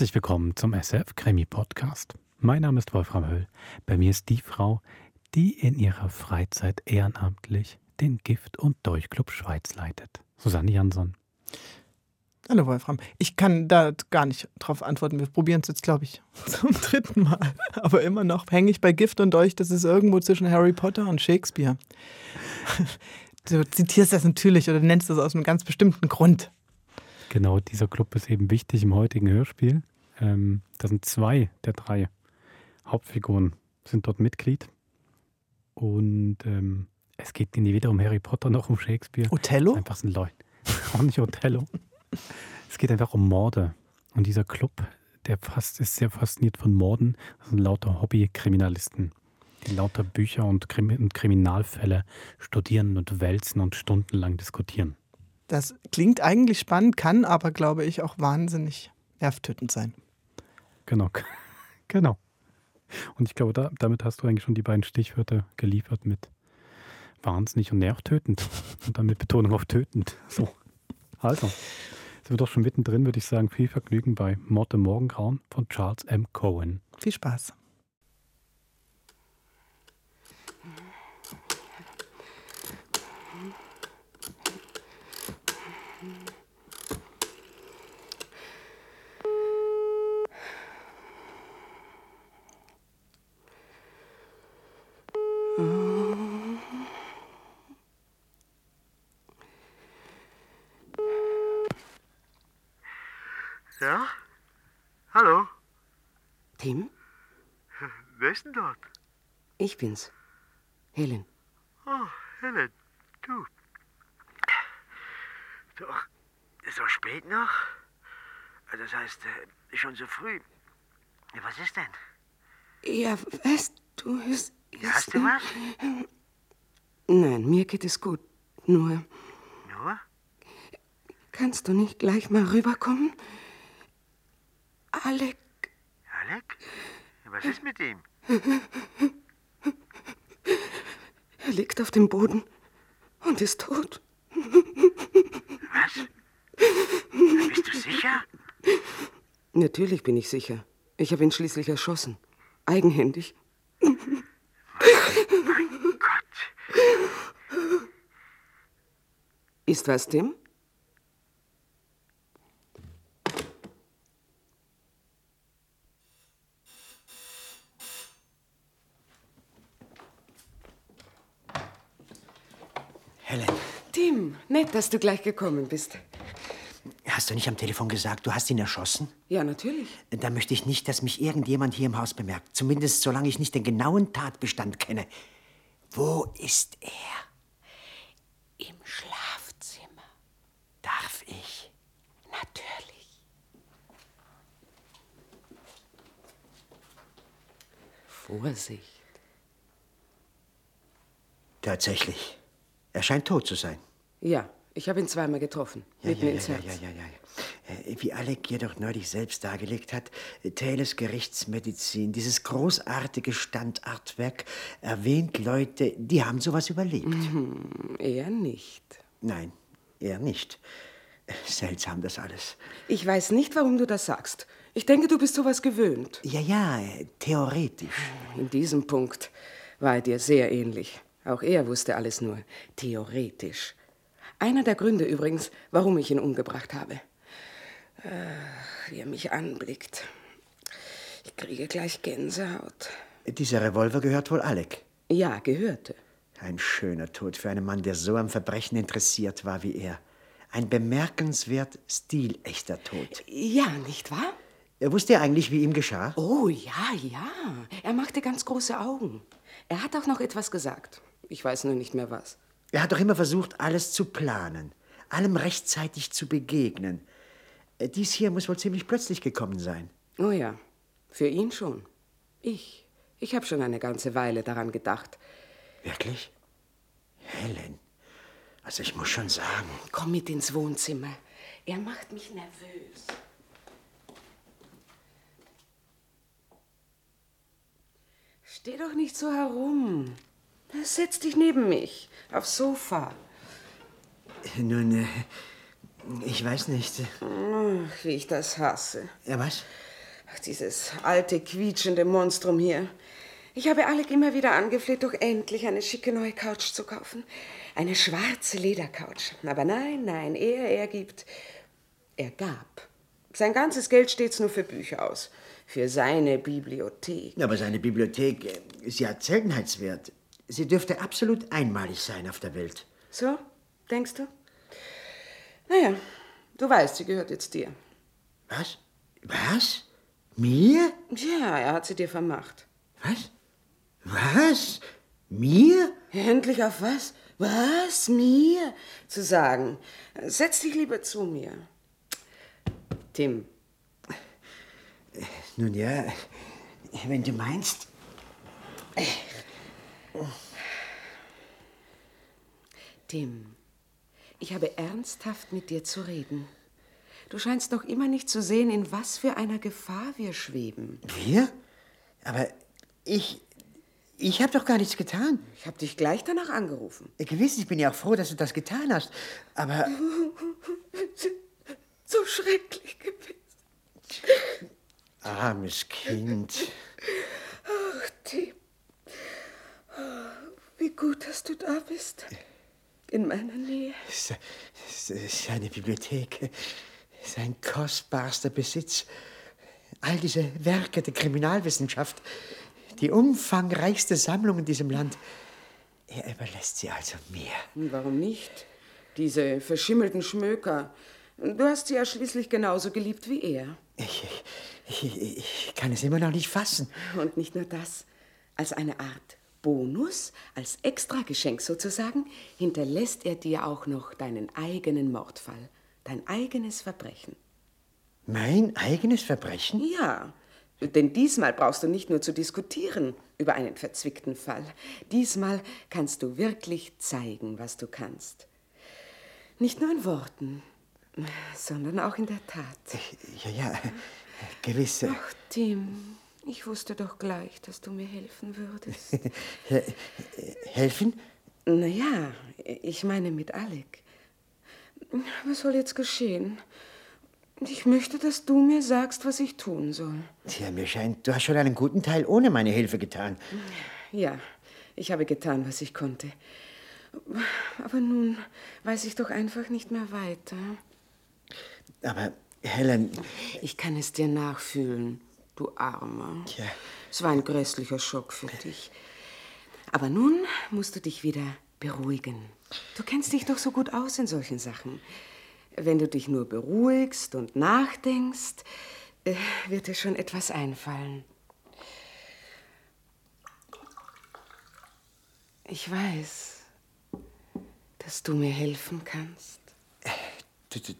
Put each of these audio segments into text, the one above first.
Herzlich willkommen zum SF Krimi Podcast. Mein Name ist Wolfram Höll. Bei mir ist die Frau, die in ihrer Freizeit ehrenamtlich den Gift- und Dolchclub Schweiz leitet. Susanne Jansson. Hallo Wolfram. Ich kann da gar nicht drauf antworten. Wir probieren es jetzt, glaube ich, zum dritten Mal. Aber immer noch hänge ich bei Gift und Dolch. Das ist irgendwo zwischen Harry Potter und Shakespeare. Du zitierst das natürlich oder nennst das aus einem ganz bestimmten Grund. Genau, dieser Club ist eben wichtig im heutigen Hörspiel. Ähm, da sind zwei der drei Hauptfiguren sind dort Mitglied. Und ähm, es geht nie weder um Harry Potter noch um Shakespeare. Othello? Einfach sind Leute. Auch nicht Othello. es geht einfach um Morde. Und dieser Club, der fast, ist sehr fasziniert von Morden. Das sind lauter Hobbykriminalisten, die lauter Bücher und, Krim und Kriminalfälle studieren und wälzen und stundenlang diskutieren. Das klingt eigentlich spannend, kann aber, glaube ich, auch wahnsinnig nervtötend sein. Genau, genau. Und ich glaube, da, damit hast du eigentlich schon die beiden Stichwörter geliefert mit wahnsinnig und nervtötend. Und dann mit Betonung auf tötend. So. Also, sind wir doch schon mittendrin, würde ich sagen. Viel Vergnügen bei Mord im Morgengrauen von Charles M. Cohen. Viel Spaß. Wer ist denn dort? ich bin's. Helen. Oh, Helen, du. Doch, so spät noch? Das heißt, äh, schon so früh. Was ist denn? Ja, weißt du, ist... Hast du was? Nein, mir geht es gut. Nur, Nur? kannst du nicht gleich mal rüberkommen? Alec, Alec? Was ist mit ihm? er liegt auf dem Boden und ist tot. Was? Bist du sicher? Natürlich bin ich sicher. Ich habe ihn schließlich erschossen. Eigenhändig. Gott. Ist was, Tim? Helen, Tim, nett, dass du gleich gekommen bist. hast du nicht am Telefon gesagt, du hast ihn erschossen? Ja, natürlich. Da möchte ich nicht, dass mich irgendjemand hier im Haus bemerkt. Zumindest solange ich nicht den genauen Tatbestand kenne. Wo ist er? Im Schlafzimmer. Darf ich? Natürlich. Vorsicht. Tatsächlich. Er scheint tot zu sein. Ja, ich habe ihn zweimal getroffen. mitten ja, ins ja, Herz. ja, ja, ja. Äh, Wie Alec jedoch neulich selbst dargelegt hat, Taylors Gerichtsmedizin, dieses großartige Standartwerk, erwähnt Leute, die haben sowas überlebt. Mhm. Er nicht. Nein, er nicht. Seltsam das alles. Ich weiß nicht, warum du das sagst. Ich denke, du bist sowas gewöhnt. Ja, ja, äh, theoretisch. In diesem Punkt war er dir sehr ähnlich. Auch er wusste alles nur theoretisch. Einer der Gründe übrigens, warum ich ihn umgebracht habe. Ach, wie er mich anblickt. Ich kriege gleich Gänsehaut. Dieser Revolver gehört wohl Alec. Ja, gehörte. Ein schöner Tod für einen Mann, der so am Verbrechen interessiert war wie er. Ein bemerkenswert stilechter Tod. Ja, nicht wahr? Er wusste ja eigentlich, wie ihm geschah. Oh, ja, ja. Er machte ganz große Augen. Er hat auch noch etwas gesagt. Ich weiß nur nicht mehr was. Er hat doch immer versucht, alles zu planen, allem rechtzeitig zu begegnen. Äh, Dies hier muss wohl ziemlich plötzlich gekommen sein. Oh ja, für ihn schon. Ich. Ich habe schon eine ganze Weile daran gedacht. Wirklich? Helen, also ich muss schon sagen, Komm mit ins Wohnzimmer. Er macht mich nervös. Steh doch nicht so herum. Setz dich neben mich, aufs Sofa. nun, äh, ich weiß nicht. Ach, wie ich das hasse. Ja, was? Ach, dieses alte, quietschende Monstrum hier. Ich habe Alec immer wieder angefleht, doch endlich eine schicke neue Couch zu kaufen. Eine schwarze Ledercouch. Aber nein, nein, er, er gibt. Er gab. Sein ganzes Geld stets nur für Bücher aus. Für seine Bibliothek. Aber seine Bibliothek äh, ist ja Seltenheitswert. Sie dürfte absolut einmalig sein auf der Welt. So, denkst du? Naja, du weißt, sie gehört jetzt dir. Was? Was? Mir? Ja, er hat sie dir vermacht. Was? Was? Mir? Endlich auf was? Was? Mir? Zu sagen. Setz dich lieber zu mir. Tim. Nun ja, wenn du meinst. Tim, ich habe ernsthaft mit dir zu reden. Du scheinst noch immer nicht zu sehen, in was für einer Gefahr wir schweben. Wir? Aber ich. Ich habe doch gar nichts getan. Ich habe dich gleich danach angerufen. Gewiss, ich bin ja auch froh, dass du das getan hast. Aber. So schrecklich gewesen. Armes Kind. Ach, Tim. Wie gut, dass du da bist. In meiner Nähe. Seine Bibliothek. Sein kostbarster Besitz. All diese Werke der Kriminalwissenschaft. Die umfangreichste Sammlung in diesem Land. Er überlässt sie also mir. Warum nicht? Diese verschimmelten Schmöker. Du hast sie ja schließlich genauso geliebt wie er. Ich, ich, ich kann es immer noch nicht fassen. Und nicht nur das. Als eine Art Bonus, als Extrageschenk sozusagen, hinterlässt er dir auch noch deinen eigenen Mordfall, dein eigenes Verbrechen. Mein eigenes Verbrechen? Ja, denn diesmal brauchst du nicht nur zu diskutieren über einen verzwickten Fall. Diesmal kannst du wirklich zeigen, was du kannst. Nicht nur in Worten, sondern auch in der Tat. Ja, ja, gewisse. Ach, Tim, ich wusste doch gleich, dass du mir helfen würdest. helfen? Naja, ich meine mit Alec. Was soll jetzt geschehen? Ich möchte, dass du mir sagst, was ich tun soll. Tja, mir scheint, du hast schon einen guten Teil ohne meine Hilfe getan. Ja, ich habe getan, was ich konnte. Aber nun weiß ich doch einfach nicht mehr weiter. Aber, Helen. Ich kann es dir nachfühlen, du Armer. Tja. Es war ein grässlicher Schock für dich. Aber nun musst du dich wieder beruhigen. Du kennst dich doch so gut aus in solchen Sachen. Wenn du dich nur beruhigst und nachdenkst, äh, wird dir schon etwas einfallen. Ich weiß, dass du mir helfen kannst. Du, du,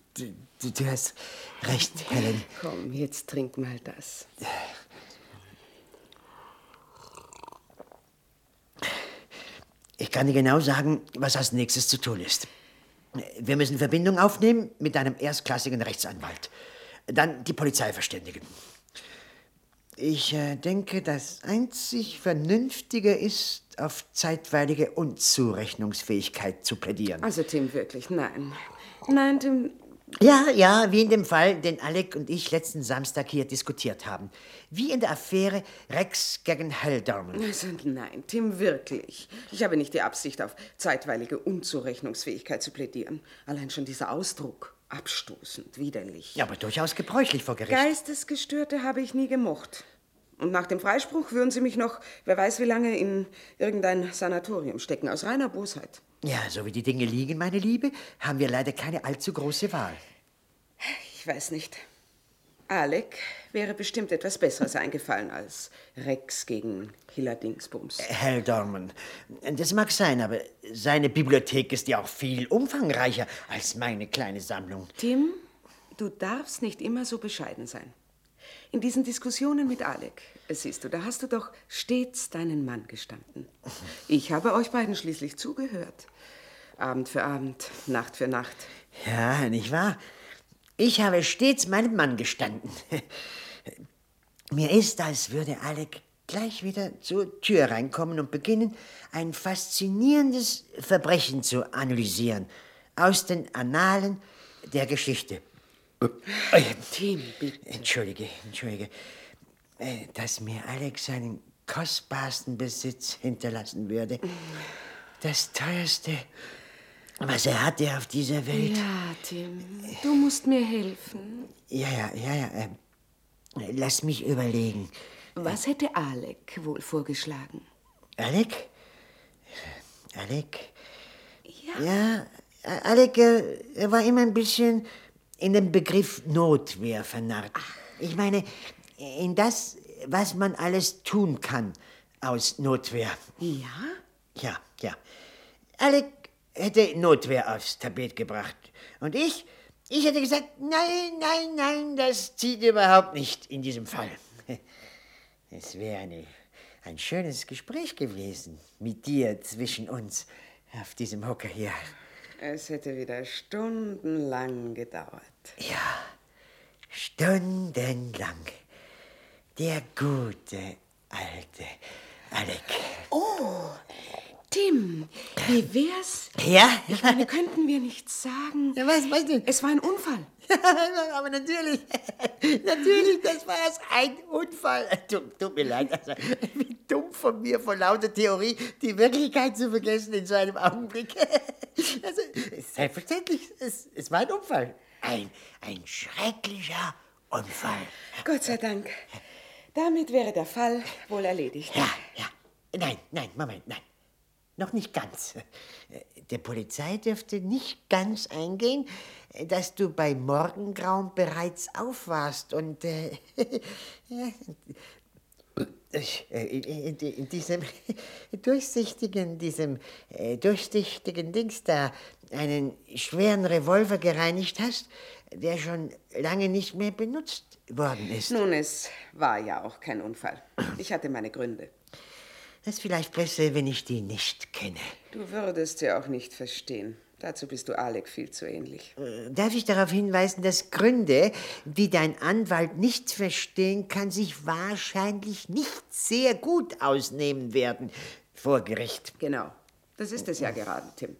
du, du hast recht, Helen. Komm, jetzt trink mal das. Ich kann dir genau sagen, was als nächstes zu tun ist. Wir müssen Verbindung aufnehmen mit einem erstklassigen Rechtsanwalt. Dann die Polizei verständigen. Ich äh, denke, das einzig Vernünftige ist, auf zeitweilige Unzurechnungsfähigkeit zu plädieren. Also, Tim, wirklich, nein. Nein, Tim. Ja, ja, wie in dem Fall, den Alec und ich letzten Samstag hier diskutiert haben. Wie in der Affäre Rex gegen Heldorman. Also, nein, Tim, wirklich. Ich habe nicht die Absicht, auf zeitweilige Unzurechnungsfähigkeit zu plädieren. Allein schon dieser Ausdruck. Abstoßend, widerlich. Ja, aber durchaus gebräuchlich vor Gericht. Geistesgestörte habe ich nie gemocht. Und nach dem Freispruch würden sie mich noch, wer weiß wie lange, in irgendein Sanatorium stecken, aus reiner Bosheit. Ja, so wie die Dinge liegen, meine Liebe, haben wir leider keine allzu große Wahl. Ich weiß nicht. Alec wäre bestimmt etwas Besseres eingefallen als Rex gegen Hiller Dingsbums. Hal Dorman, das mag sein, aber seine Bibliothek ist ja auch viel umfangreicher als meine kleine Sammlung. Tim, du darfst nicht immer so bescheiden sein. In diesen Diskussionen mit Alec, siehst du, da hast du doch stets deinen Mann gestanden. Ich habe euch beiden schließlich zugehört. Abend für Abend, Nacht für Nacht. Ja, nicht wahr? Ich habe stets meinem Mann gestanden. Mir ist, als würde Alec gleich wieder zur Tür reinkommen und beginnen, ein faszinierendes Verbrechen zu analysieren aus den Annalen der Geschichte. Tim, bitte. Entschuldige, entschuldige. äh, dass mir Alex seinen kostbarsten Besitz hinterlassen würde. Das teuerste, was er hatte auf dieser Welt. Ja, Tim, du musst mir helfen. Ja, ja, ja, ja. Äh, lass mich überlegen. Was hätte Alec wohl vorgeschlagen? Alec? Alec? Ja. Ja, Alec, äh, er war immer ein bisschen in den Begriff Notwehr vernarrt. Ich meine, in das, was man alles tun kann aus Notwehr. Ja? Ja, ja. Alec hätte Notwehr aufs Tapet gebracht. Und ich, ich hätte gesagt, nein, nein, nein, das zieht überhaupt nicht in diesem Fall. Es wäre eine, ein schönes Gespräch gewesen mit dir zwischen uns auf diesem Hocker hier. Es hätte wieder stundenlang gedauert. Ja, stundenlang. Der gute alte Alec. Oh, Tim, wie wär's? Ja? Ich meine, könnten wir nicht sagen? Ja, was, was denn? Es war ein Unfall. Aber natürlich, natürlich, das war erst ein Unfall. Tut, tut mir leid, also, wie dumm von mir, vor lauter Theorie, die Wirklichkeit zu vergessen in so einem Augenblick. Also, selbstverständlich, es, es war ein Unfall. Ein, ein schrecklicher Unfall. Gott sei Dank. Damit wäre der Fall wohl erledigt. Ja, ja. Nein, nein, Moment, nein. Noch nicht ganz. Der Polizei dürfte nicht ganz eingehen, dass du bei Morgengrauen bereits aufwarst und äh, in, in diesem durchsichtigen, diesem äh, durchsichtigen Dings da einen schweren Revolver gereinigt hast, der schon lange nicht mehr benutzt worden ist. Nun, es war ja auch kein Unfall. Ich hatte meine Gründe. Das ist vielleicht besser, wenn ich die nicht kenne. Du würdest ja auch nicht verstehen. Dazu bist du Alec viel zu ähnlich. Darf ich darauf hinweisen, dass Gründe, die dein Anwalt nicht verstehen kann, sich wahrscheinlich nicht sehr gut ausnehmen werden vor Gericht. Genau. Das ist es ja gerade, Tim.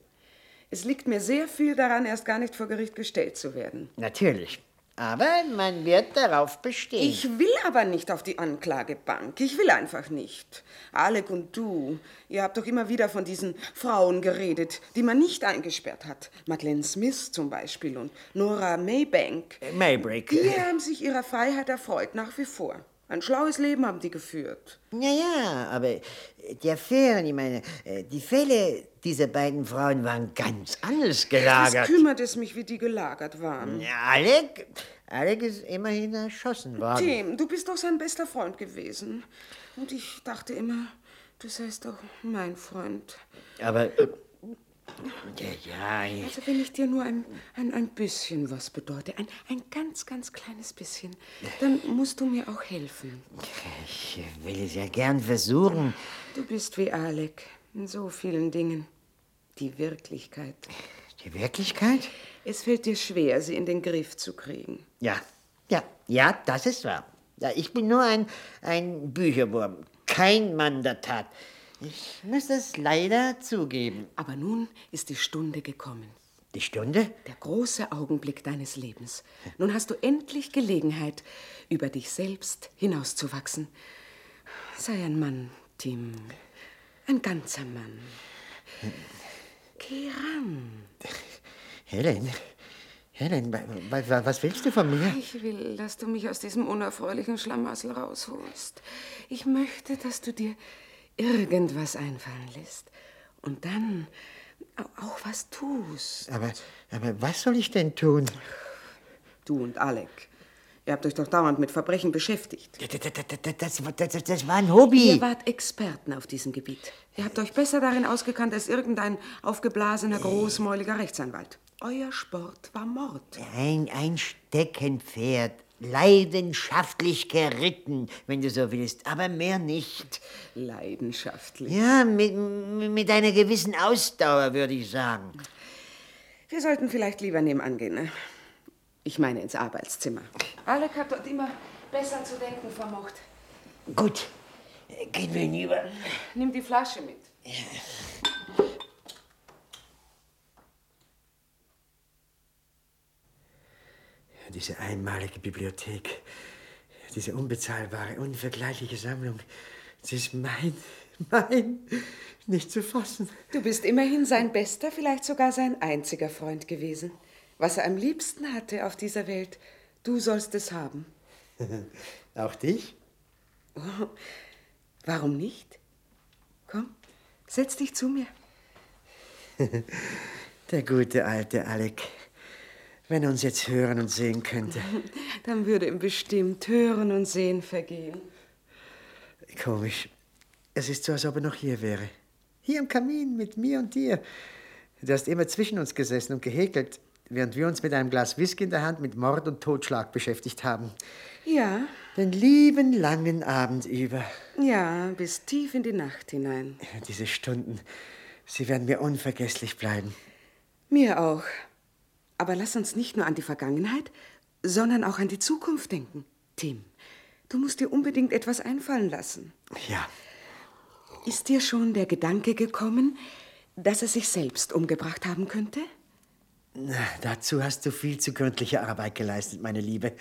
Es liegt mir sehr viel daran, erst gar nicht vor Gericht gestellt zu werden. Natürlich. Aber man wird darauf bestehen. Ich will aber nicht auf die Anklagebank. Ich will einfach nicht. Alec und du, ihr habt doch immer wieder von diesen Frauen geredet, die man nicht eingesperrt hat. Madeleine Smith zum Beispiel und Nora Maybank. Maybrick. Die haben sich ihrer Freiheit erfreut, nach wie vor. Ein schlaues Leben haben die geführt. Ja, ja, aber die Affären, ich meine, äh, die Fälle dieser beiden Frauen waren ganz anders Was gelagert. kümmert es mich, wie die gelagert waren? Ja, Alec, Alec ist immerhin erschossen worden. Tim, du bist doch sein bester Freund gewesen. Und ich dachte immer, du seist doch mein Freund. Aber, ja, ja, ich, Also wenn ich dir nur ein, ein, ein bisschen was bedeute, ein, ein ganz, ganz kleines bisschen, dann musst du mir auch helfen. ich will es ja gern versuchen. Du bist wie Alec in so vielen Dingen. Die Wirklichkeit. Die Wirklichkeit? Es fällt dir schwer, sie in den Griff zu kriegen. Ja, ja, ja, das ist wahr. Ja, ich bin nur ein, ein Bücherwurm, kein Mann der Tat. Ich muss es leider zugeben. Aber nun ist die Stunde gekommen. Die Stunde? Der große Augenblick deines Lebens. Nun hast du endlich Gelegenheit, über dich selbst hinauszuwachsen. Sei ein Mann, Tim. Ein ganzer Mann. Geh ran. Helen, Helen, wa- wa- wa- was willst du von mir? Ich will, dass du mich aus diesem unerfreulichen Schlamassel rausholst. Ich möchte, dass du dir irgendwas einfallen lässt. Und dann au- auch was tust. Aber, aber was soll ich denn tun? Du und Alec. Ihr habt euch doch dauernd mit Verbrechen beschäftigt. Das, das, das, war ein Hobby. Ihr wart Experten auf diesem Gebiet. Ihr habt euch besser darin ausgekannt als irgendein aufgeblasener, großmäuliger Rechtsanwalt. Euer Sport war Mord. Ein, ein Steckenpferd, leidenschaftlich geritten, wenn du so willst, aber mehr nicht. Leidenschaftlich. Ja, mit, mit einer gewissen Ausdauer, würde ich sagen. Wir sollten vielleicht lieber nebenan gehen. Ne? Ich meine ins Arbeitszimmer. Alec hat dort immer besser zu denken vermocht. Gut, gehen wir hinüber. Nimm die Flasche mit. Diese einmalige Bibliothek, Diese unbezahlbare, unvergleichliche Sammlung. Sie ist mein, mein, nicht zu fassen. Du bist immerhin sein bester, vielleicht sogar sein einziger Freund gewesen. Was er am liebsten hatte auf dieser Welt, du sollst es haben. Auch dich? Oh, warum nicht? Komm, setz dich zu mir. Der gute alte Alec. Wenn er uns jetzt hören und sehen könnte. Dann würde ihm bestimmt Hören und Sehen vergehen. Komisch. Es ist so, als ob er noch hier wäre. Hier im Kamin mit mir und dir. Du hast immer zwischen uns gesessen und gehäkelt, während wir uns mit einem Glas Whisky in der Hand mit Mord und Totschlag beschäftigt haben. Ja. Den lieben langen Abend über. Ja, bis tief in die Nacht hinein. Diese Stunden, sie werden mir unvergesslich bleiben. Mir auch. Aber lass uns nicht nur an die Vergangenheit, sondern auch an die Zukunft denken. Tim, du musst dir unbedingt etwas einfallen lassen. Ja. Ist dir schon der Gedanke gekommen, dass er sich selbst umgebracht haben könnte? Dazu hast du viel zu gründliche Arbeit geleistet, meine Liebe.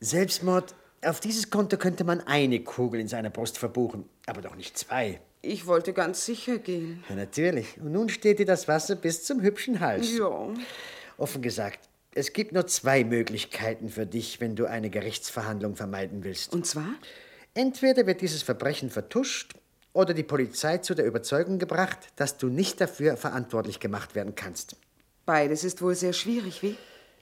Selbstmord, auf dieses Konto könnte man eine Kugel in seiner Brust verbuchen, aber doch nicht zwei. Ich wollte ganz sicher gehen. Ja, natürlich. Und nun steht dir das Wasser bis zum hübschen Hals. Ja. Offen gesagt, es gibt nur zwei Möglichkeiten für dich, wenn du eine Gerichtsverhandlung vermeiden willst. Und zwar? Entweder wird dieses Verbrechen vertuscht oder die Polizei zu der Überzeugung gebracht, dass du nicht dafür verantwortlich gemacht werden kannst. Beides ist wohl sehr schwierig, wie?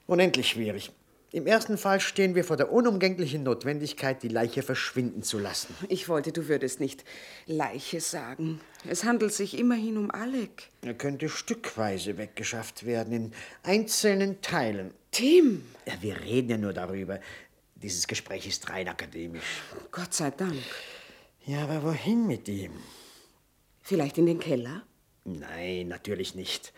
Unendlich schwierig. Im ersten Fall stehen wir vor der unumgänglichen Notwendigkeit, die Leiche verschwinden zu lassen. Ich wollte, du würdest nicht Leiche sagen. Es handelt sich immerhin um Alec. Er könnte stückweise weggeschafft werden, in einzelnen Teilen. Tim! Ja, wir reden ja nur darüber. Dieses Gespräch ist rein akademisch. Gott sei Dank. Ja, aber wohin mit ihm? Vielleicht in den Keller? Nein, natürlich nicht.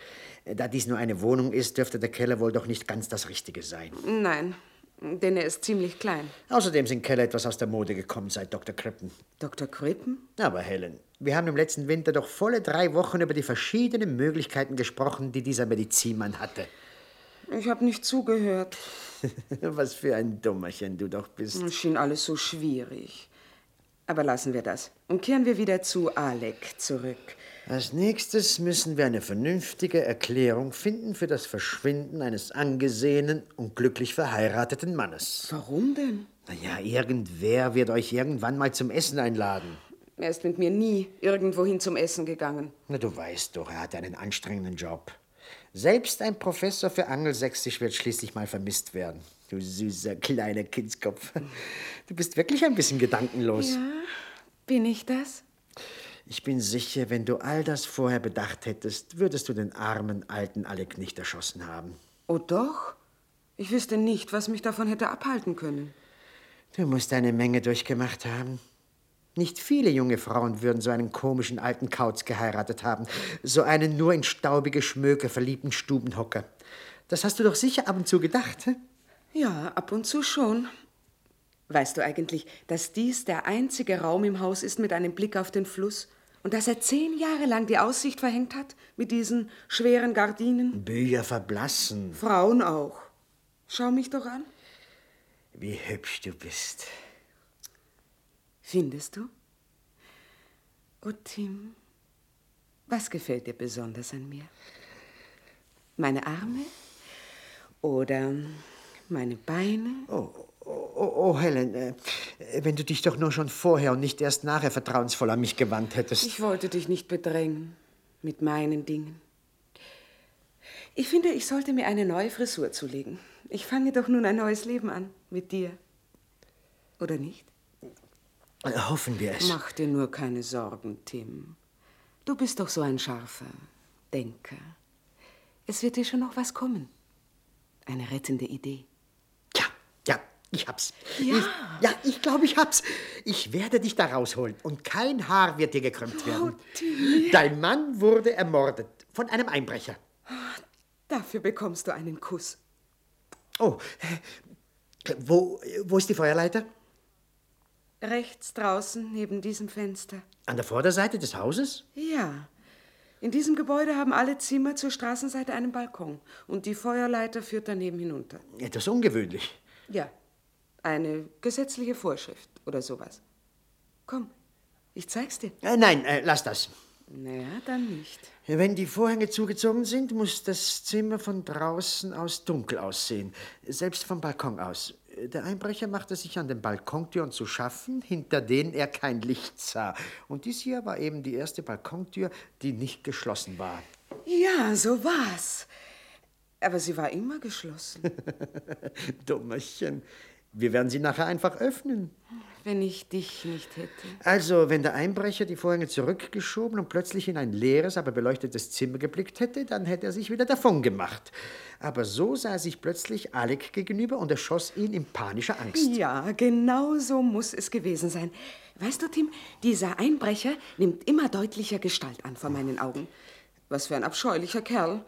Da dies nur eine Wohnung ist, dürfte der Keller wohl doch nicht ganz das Richtige sein. Nein, denn er ist ziemlich klein. Außerdem sind Keller etwas aus der Mode gekommen seit Dr. Crippen. Dr. Crippen? Aber Helen, wir haben im letzten Winter doch volle drei Wochen über die verschiedenen Möglichkeiten gesprochen, die dieser Medizinmann hatte. Ich habe nicht zugehört. Was für ein Dummerchen du doch bist. Es schien alles so schwierig. Aber lassen wir das und kehren wir wieder zu Alec zurück. Als nächstes müssen wir eine vernünftige Erklärung finden für das Verschwinden eines angesehenen und glücklich verheirateten Mannes. Warum denn? Na ja, irgendwer wird euch irgendwann mal zum Essen einladen. Er ist mit mir nie irgendwohin zum Essen gegangen. Na, du weißt doch, er hat einen anstrengenden Job. Selbst ein Professor für Angelsächsisch wird schließlich mal vermisst werden. Du süßer kleiner Kindskopf. Du bist wirklich ein bisschen gedankenlos. Ja, bin ich das? Ich bin sicher, wenn du all das vorher bedacht hättest, würdest du den armen alten Alec nicht erschossen haben. Oh doch? Ich wüsste nicht, was mich davon hätte abhalten können. Du musst eine Menge durchgemacht haben. Nicht viele junge Frauen würden so einen komischen alten Kauz geheiratet haben. So einen nur in staubige Schmöke verliebten Stubenhocker. Das hast du doch sicher ab und zu gedacht, hä? Ja, ab und zu schon. Weißt du eigentlich, dass dies der einzige Raum im Haus ist mit einem Blick auf den Fluss? Und dass er zehn Jahre lang die Aussicht verhängt hat mit diesen schweren Gardinen? Bücher verblassen. Frauen auch. Schau mich doch an. Wie hübsch du bist. Findest du? Oh, Tim, was gefällt dir besonders an mir? Meine Arme? Oder meine Beine? Oh, oh, oh Helen, äh, wenn du dich doch nur schon vorher und nicht erst nachher vertrauensvoll an mich gewandt hättest. Ich wollte dich nicht bedrängen mit meinen Dingen. Ich finde, ich sollte mir eine neue Frisur zulegen. Ich fange doch nun ein neues Leben an mit dir. Oder nicht? Hoffen wir es. Mach dir nur keine Sorgen, Tim. Du bist doch so ein scharfer Denker. Es wird dir schon noch was kommen. Eine rettende Idee. Ja, ja, ich hab's. Ja. Ich, ja, ich glaube, ich hab's. Ich werde dich da rausholen und kein Haar wird dir gekrümmt werden. Tim. Dein Mann wurde ermordet von einem Einbrecher. Dafür bekommst du einen Kuss. Oh, äh, wo, wo ist die Feuerleiter? Rechts draußen neben diesem Fenster. An der Vorderseite des Hauses? Ja. In diesem Gebäude haben alle Zimmer zur Straßenseite einen Balkon und die Feuerleiter führt daneben hinunter. Etwas ungewöhnlich. Ja. Eine gesetzliche Vorschrift oder sowas. Komm, ich zeig's dir. Äh, nein, äh, lass das. Naja, dann nicht. Wenn die Vorhänge zugezogen sind, muss das Zimmer von draußen aus dunkel aussehen, selbst vom Balkon aus. Der Einbrecher machte sich an den Balkontüren zu schaffen, hinter denen er kein Licht sah. Und dies hier war eben die erste Balkontür, die nicht geschlossen war. Ja, so war's. Aber sie war immer geschlossen. Dummerchen. Wir werden sie nachher einfach öffnen. Wenn ich dich nicht hätte. Also, wenn der Einbrecher die Vorhänge zurückgeschoben und plötzlich in ein leeres, aber beleuctetes Zimmer geblickt hätte, dann hätte er sich wieder davon gemacht. Aber so sah er sich plötzlich Alec gegenüber und erschoss ihn in panischer Angst. Ja, genau so muss es gewesen sein. Weißt du, Tim, dieser Einbrecher nimmt immer deutlicher Gestalt an vor meinen Augen. Was für ein abscheulicher Kerl.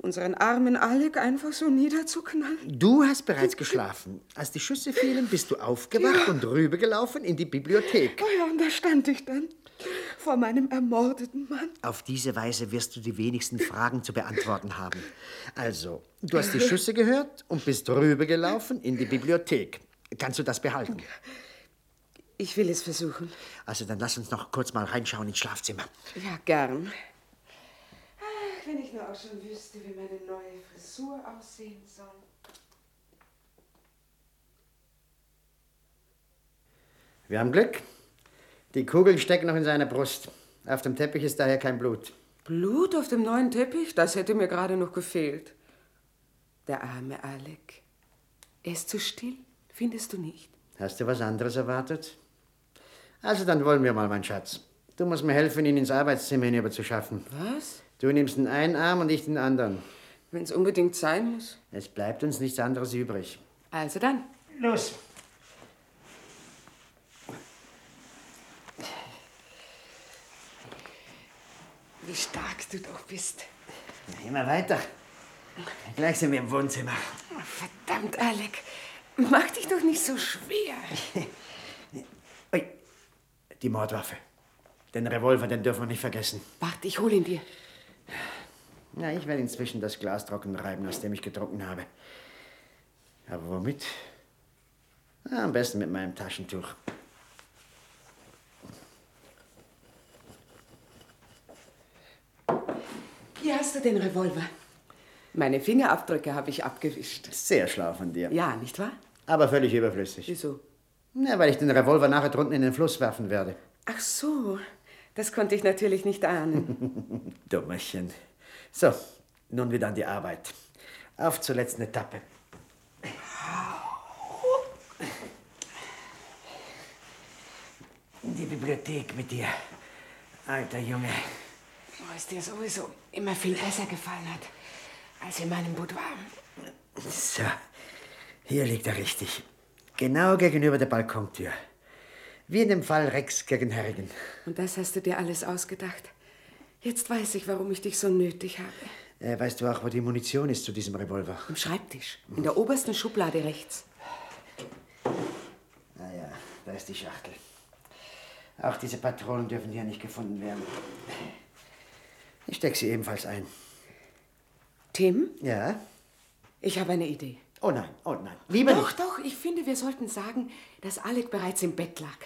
Unseren armen Alec einfach so niederzuknallen. Du hast bereits geschlafen. Als die Schüsse fielen, bist du aufgewacht und rübergelaufen in die Bibliothek. Oh ja, und da stand ich dann vor meinem ermordeten Mann. Auf diese Weise wirst du die wenigsten Fragen zu beantworten haben. Also, du hast die Schüsse gehört und bist rübergelaufen in die Bibliothek. Kannst du das behalten? Ich will es versuchen. Also, dann lass uns noch kurz mal reinschauen ins Schlafzimmer. Ja, gern. Wenn ich nur auch schon wüsste, wie meine neue Frisur aussehen soll. Wir haben Glück. Die Kugeln stecken noch in seiner Brust. Auf dem Teppich ist daher kein Blut. Blut auf dem neuen Teppich? Das hätte mir gerade noch gefehlt. Der arme Alec. Er ist zu still, findest du nicht? Hast du was anderes erwartet? Also, dann wollen wir mal, mein Schatz. Du musst mir helfen, ihn ins Arbeitszimmer hinüber zu schaffen. Was? Du nimmst den einen Arm und ich den anderen. Wenn es unbedingt sein muss. Es bleibt uns nichts anderes übrig. Also dann. Los! Wie stark du doch bist. Immer weiter. Gleich sind wir im Wohnzimmer. Verdammt, Alec. Mach dich doch nicht so schwer. Ui, die Mordwaffe. Den Revolver, den dürfen wir nicht vergessen. Warte, ich hol ihn dir. Na, ich werde inzwischen das Glas trocken reiben, aus dem ich getrunken habe. Aber womit? Na, am besten mit meinem Taschentuch. Hier hast du den Revolver. Meine Fingerabdrücke habe ich abgewischt. Sehr schlau von dir. Ja, nicht wahr? Aber völlig überflüssig. Wieso? Na, weil ich den Revolver nachher drunten in den Fluss werfen werde. Ach so, das konnte ich natürlich nicht ahnen. Dummerchen. So, nun wieder an die Arbeit. Auf zur letzten Etappe. In die Bibliothek mit dir, alter Junge. Wo es dir sowieso immer viel besser gefallen hat, als in meinem Boudoir. So, hier liegt er richtig. Genau gegenüber der Balkontür. Wie in dem Fall Rex gegen Harrigan. Und das hast du dir alles ausgedacht. Jetzt weiß ich, warum ich dich so nötig habe. Äh, weißt du auch, wo die Munition ist zu diesem Revolver? Im Schreibtisch, in der obersten Schublade rechts. Ah ja, da ist die Schachtel. Auch diese Patronen dürfen hier nicht gefunden werden. Ich steck sie ebenfalls ein. Tim, Ja? ich habe eine Idee. Oh nein, oh nein. Lieber Doch, nicht. doch, ich finde, wir sollten sagen, dass Alec bereits im Bett lag.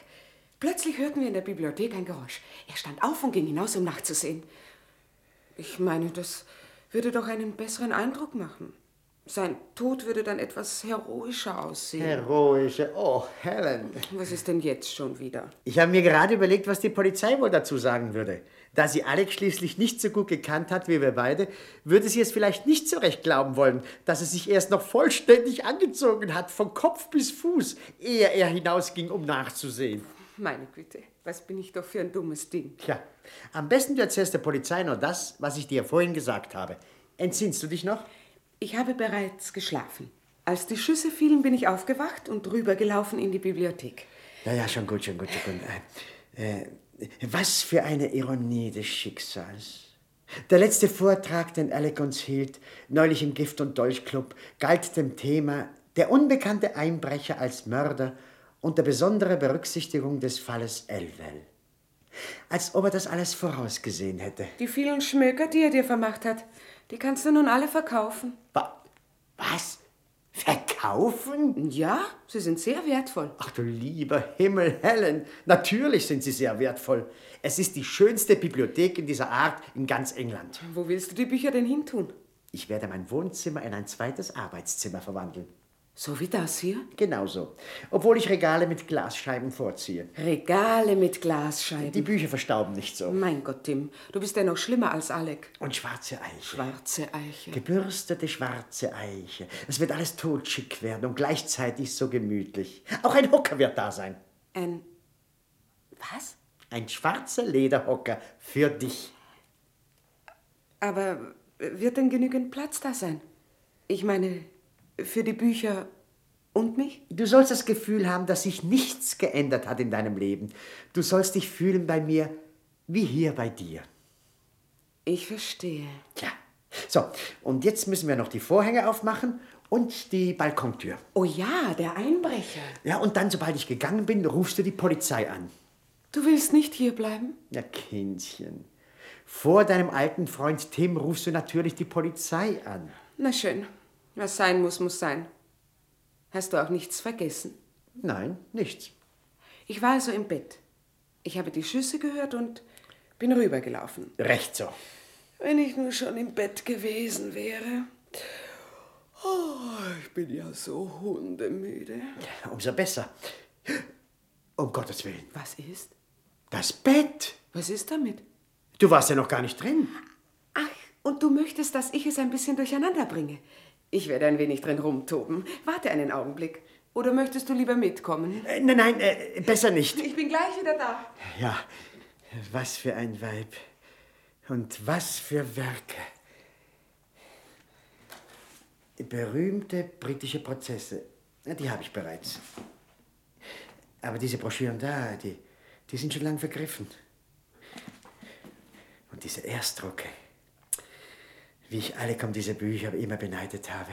Plötzlich hörten wir in der Bibliothek ein Geräusch. Er stand auf und ging hinaus, um nachzusehen. Ich meine, das würde doch einen besseren Eindruck machen. Sein Tod würde dann etwas heroischer aussehen. Heroische. Oh, Helen. Was ist denn jetzt schon wieder? Ich habe mir gerade überlegt, was die Polizei wohl dazu sagen würde. Da sie Alex schließlich nicht so gut gekannt hat wie wir beide, würde sie es vielleicht nicht so recht glauben wollen, dass er sich erst noch vollständig angezogen hat, von Kopf bis Fuß, ehe er hinausging, um nachzusehen. Meine Güte, was bin ich doch für ein dummes Ding. Tja, am besten du erzählst der Polizei nur das, was ich dir vorhin gesagt habe. Entsinnst du dich noch? Ich habe bereits geschlafen. Als die Schüsse fielen, bin ich aufgewacht und rübergelaufen in die Bibliothek. Ja, ja, schon gut, schon gut, schon gut. Äh, äh, was für eine Ironie des Schicksals. Der letzte Vortrag, den Alec uns hielt, neulich im Gift- und Dolchclub, galt dem Thema der unbekannte Einbrecher als Mörder unter besonderer Berücksichtigung des Falles Elwell. Als ob er das alles vorausgesehen hätte. Die vielen Schmöker, die er dir vermacht hat, die kannst du nun alle verkaufen. Wa was? Verkaufen? Ja, sie sind sehr wertvoll. Ach du lieber Himmel, Helen, natürlich sind sie sehr wertvoll. Es ist die schönste Bibliothek in dieser Art in ganz England. Wo willst du die Bücher denn hintun? Ich werde mein Wohnzimmer in ein zweites Arbeitszimmer verwandeln. So wie das hier? Genauso. Obwohl ich Regale mit Glasscheiben vorziehe. Regale mit Glasscheiben. Die Bücher verstauben nicht so. Mein Gott, Tim, du bist ja noch schlimmer als Alec. Und schwarze Eiche. Schwarze Eiche. Gebürstete schwarze Eiche. Es wird alles totschick werden und gleichzeitig so gemütlich. Auch ein Hocker wird da sein. Ein. Was? Ein schwarzer Lederhocker für dich. Aber wird denn genügend Platz da sein? Ich meine, für die Bücher und mich? Du sollst das Gefühl haben, dass sich nichts geändert hat in deinem Leben. Du sollst dich fühlen bei mir wie hier bei dir. Ich verstehe. Tja. So, und jetzt müssen wir noch die Vorhänge aufmachen und die Balkontür. Oh ja, der Einbrecher. Ja, und dann, sobald ich gegangen bin, rufst du die Polizei an. Du willst nicht hier bleiben? Na, Kindchen. Vor deinem alten Freund Tim rufst du natürlich die Polizei an. Na schön. Was sein muss, muss sein. Hast du auch nichts vergessen? Nein, nichts. Ich war also im Bett. Ich habe die Schüsse gehört und bin rübergelaufen. Recht so. Wenn ich nur schon im Bett gewesen wäre. Oh, ich bin ja so hundemüde. Umso besser. Um Gottes Willen. Was ist? Das Bett. Was ist damit? Du warst ja noch gar nicht drin. Ach, und du möchtest, dass ich es ein bisschen durcheinander bringe. Ich werde ein wenig drin rumtoben. Warte einen Augenblick. Oder möchtest du lieber mitkommen? Äh, nein, nein, äh, besser nicht. Ich bin gleich wieder da. Ja, was für ein Weib. Und was für Werke. Berühmte britische Prozesse. Die habe ich bereits. Aber diese Broschüren da, die, die sind schon lang vergriffen. Und diese Erstdrucke. Wie ich alle um diese Bücher immer beneidet habe.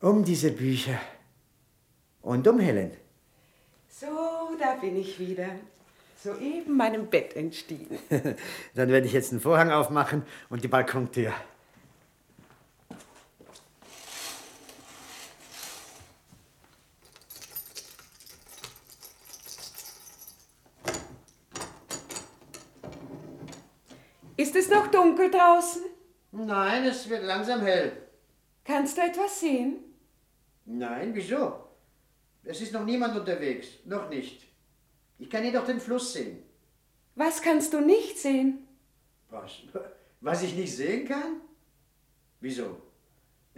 Um diese Bücher. Und um Helen. So, da bin ich wieder. Soeben meinem Bett entstiegen. Dann werde ich jetzt den Vorhang aufmachen und die Balkontür. Ist es noch dunkel draußen? Nein, es wird langsam hell. Kannst du etwas sehen? Nein, wieso? Es ist noch niemand unterwegs. Noch nicht. Ich kann jedoch den Fluss sehen. Was kannst du nicht sehen? Was? Was ich nicht sehen kann? Wieso?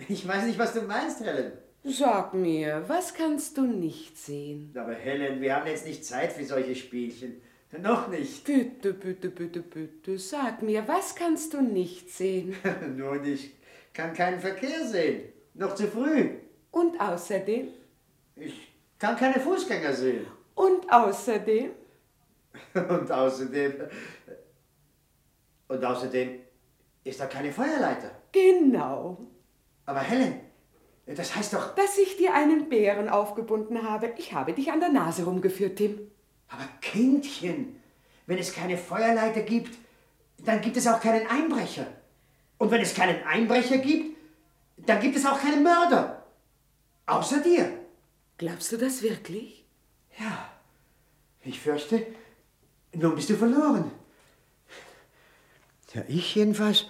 Ich weiß nicht, was du meinst, Helen. Sag mir, was kannst du nicht sehen? Aber Helen, wir haben jetzt nicht Zeit für solche Spielchen. Noch nicht. Bitte, bitte, bitte, bitte, sag mir, was kannst du nicht sehen? Nun, ich kann keinen Verkehr sehen. Noch zu früh. Und außerdem? Ich kann keine Fußgänger sehen. Und außerdem? Und außerdem. Und außerdem ist da keine Feuerleiter. Genau. Aber Helen, das heißt doch. Dass ich dir einen Bären aufgebunden habe. Ich habe dich an der Nase rumgeführt, Tim. Aber Kindchen, wenn es keine Feuerleiter gibt, dann gibt es auch keinen Einbrecher. Und wenn es keinen Einbrecher gibt, dann gibt es auch keinen Mörder. Außer dir. Glaubst du das wirklich? Ja, ich fürchte, nun bist du verloren. Ja, ich jedenfalls,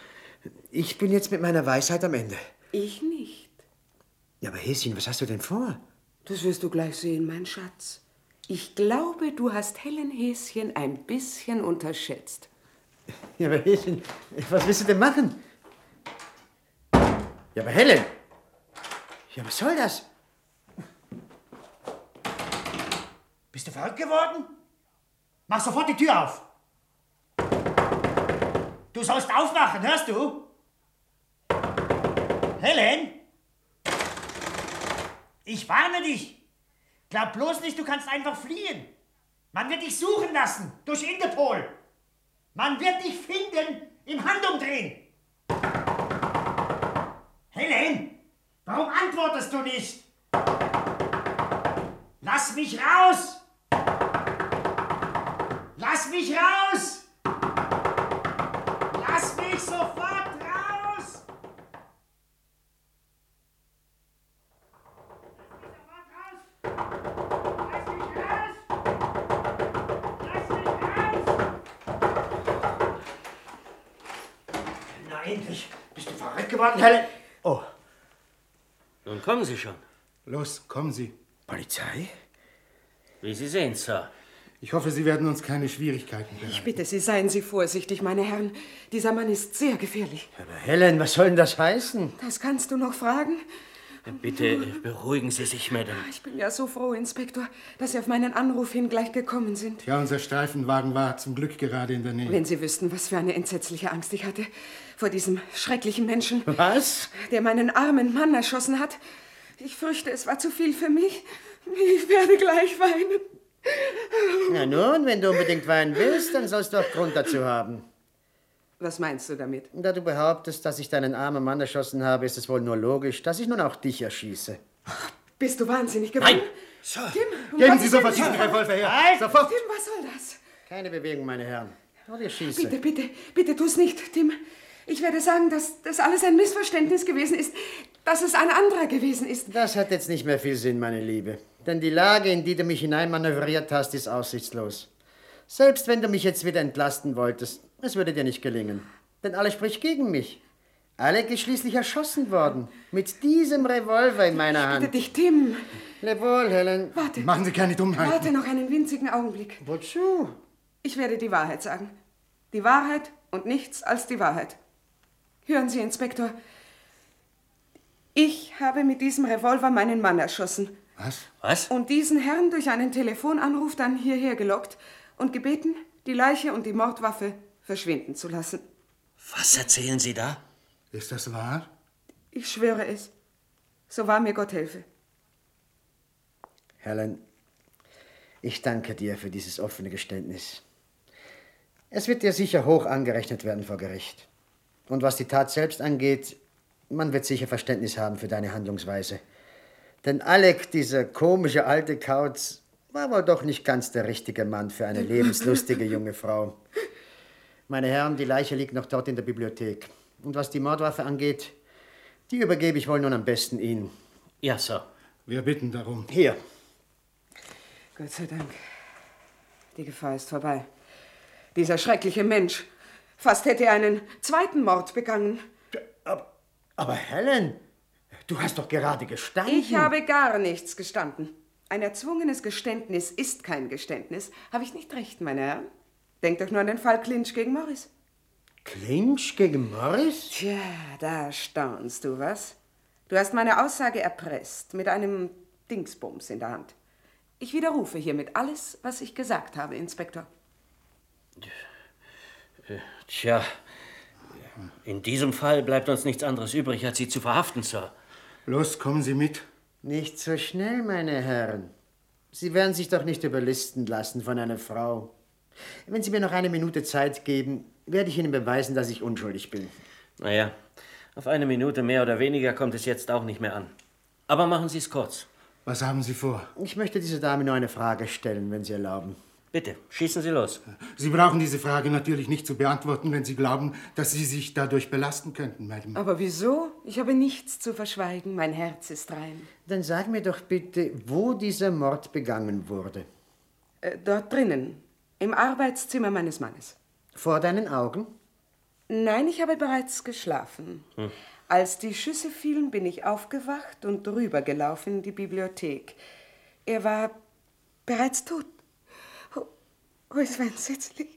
ich bin jetzt mit meiner Weisheit am Ende. Ich nicht. Ja, aber Häschen, was hast du denn vor? Das wirst du gleich sehen, mein Schatz. Ich glaube, du hast Helen Häschen ein bisschen unterschätzt. Ja, aber Häschen, was willst du denn machen? Ja, aber Helen! Ja, was soll das? Bist du verrückt geworden? Mach sofort die Tür auf! Du sollst aufwachen, hörst du? Helen? Ich warne dich! Glaub bloß nicht, du kannst einfach fliehen! Man wird dich suchen lassen, durch Interpol! Man wird dich finden im Handumdrehen! Helen, warum antwortest du nicht? Lass mich raus! Lass mich raus! Geworden, Helen? Oh, Nun kommen Sie schon. Los, kommen Sie. Polizei? Wie Sie sehen, Sir. Ich hoffe, Sie werden uns keine Schwierigkeiten Ich bereiten. bitte Sie, seien Sie vorsichtig, meine Herren. Dieser Mann ist sehr gefährlich. Aber Helen, was soll denn das heißen? Das kannst du noch fragen? Bitte beruhigen Sie sich, Madame. Ich bin ja so froh, Inspektor, dass Sie auf meinen Anruf hin gleich gekommen sind. Ja, unser Streifenwagen war zum Glück gerade in der Nähe. Wenn Sie wüssten, was für eine entsetzliche Angst ich hatte vor diesem schrecklichen Menschen, Was? der meinen armen Mann erschossen hat. Ich fürchte, es war zu viel für mich. Ich werde gleich weinen. Na nun, wenn du unbedingt weinen willst, dann sollst du auch Grund dazu haben. Was meinst du damit? Da du behauptest, dass ich deinen armen Mann erschossen habe, ist es wohl nur logisch, dass ich nun auch dich erschieße. Bist du wahnsinnig geworden? Nein! Sir! Tim, um Geben Sie sofort diesen Revolver her! Halt! Sofort! Tim, was soll das? Keine Bewegung, meine Herren. Oder ich schieße. Bitte, bitte, bitte tu's nicht, Tim. Ich werde sagen, dass das alles ein Missverständnis gewesen ist, dass es ein anderer gewesen ist. Das hat jetzt nicht mehr viel Sinn, meine Liebe. Denn die Lage, in die du mich hineinmanövriert hast, ist aussichtslos. Selbst wenn du mich jetzt wieder entlasten wolltest, es würde dir nicht gelingen. Denn alles spricht gegen mich. Alec ist schließlich erschossen worden. Mit diesem Revolver in meiner Bitte Hand. dich, Tim. Leb wohl, Helen. Warte, Machen Sie keine Dummheiten. warte noch einen winzigen Augenblick. Wozu? Ich werde die Wahrheit sagen. Die Wahrheit und nichts als die Wahrheit. Hören Sie, Inspektor. Ich habe mit diesem Revolver meinen Mann erschossen Was? Was? und diesen Herrn durch einen Telefonanruf dann hierher gelockt und gebeten, die Leiche und die Mordwaffe verschwinden zu lassen. Was erzählen Sie da? Ist das wahr? Ich schwöre es. So wahr mir Gott helfe. Helen, ich danke dir für dieses offene Geständnis. Es wird dir sicher hoch angerechnet werden vor Gericht. Und was die Tat selbst angeht, man wird sicher Verständnis haben für deine Handlungsweise. Denn Alec, dieser komische alte Kauz, war wohl doch nicht ganz der richtige Mann für eine lebenslustige junge Frau. Meine Herren, die Leiche liegt noch dort in der Bibliothek. Und was die Mordwaffe angeht, die übergebe ich wohl nun am besten Ihnen. Ja, Sir. Wir bitten darum. Hier, Gott sei Dank. Die Gefahr ist vorbei. Dieser schreckliche Mensch. Fast hätte er einen zweiten Mord begangen. Aber, aber Helen, du hast doch gerade gestanden. Ich habe gar nichts gestanden. Ein erzwungenes Geständnis ist kein Geständnis. Habe ich nicht recht, meine Herren? Denkt doch nur an den Fall Clinch gegen Morris. Clinch gegen Morris? Tja, da staunst du, was? Du hast meine Aussage erpresst mit einem Dingsbums in der Hand. Ich widerrufe hiermit alles, was ich gesagt habe, Inspektor. Tja, in diesem Fall bleibt uns nichts anderes übrig, als Sie zu verhaften, Sir. Los, kommen Sie mit. Nicht so schnell, meine Herren. Sie werden sich doch nicht überlisten lassen von einer Frau. Wenn Sie mir noch eine Minute Zeit geben, werde ich Ihnen beweisen, dass ich unschuldig bin. Naja, auf eine Minute mehr oder weniger kommt es jetzt auch nicht mehr an. Aber machen Sie es kurz. Was haben Sie vor? Ich möchte dieser Dame nur eine Frage stellen, wenn Sie erlauben. Bitte, schießen Sie los. Sie brauchen diese Frage natürlich nicht zu beantworten, wenn Sie glauben, dass Sie sich dadurch belasten könnten, Madame. Aber wieso? Ich habe nichts zu verschweigen. Mein Herz ist rein. Dann sag mir doch bitte, wo dieser Mord begangen wurde. Äh, dort drinnen, im Arbeitszimmer meines Mannes. Vor deinen Augen? Nein, ich habe bereits geschlafen. Als die Schüsse fielen, bin ich aufgewacht und rübergelaufen in die Bibliothek. Er war bereits tot. Oh, oh, es war entsetzlich.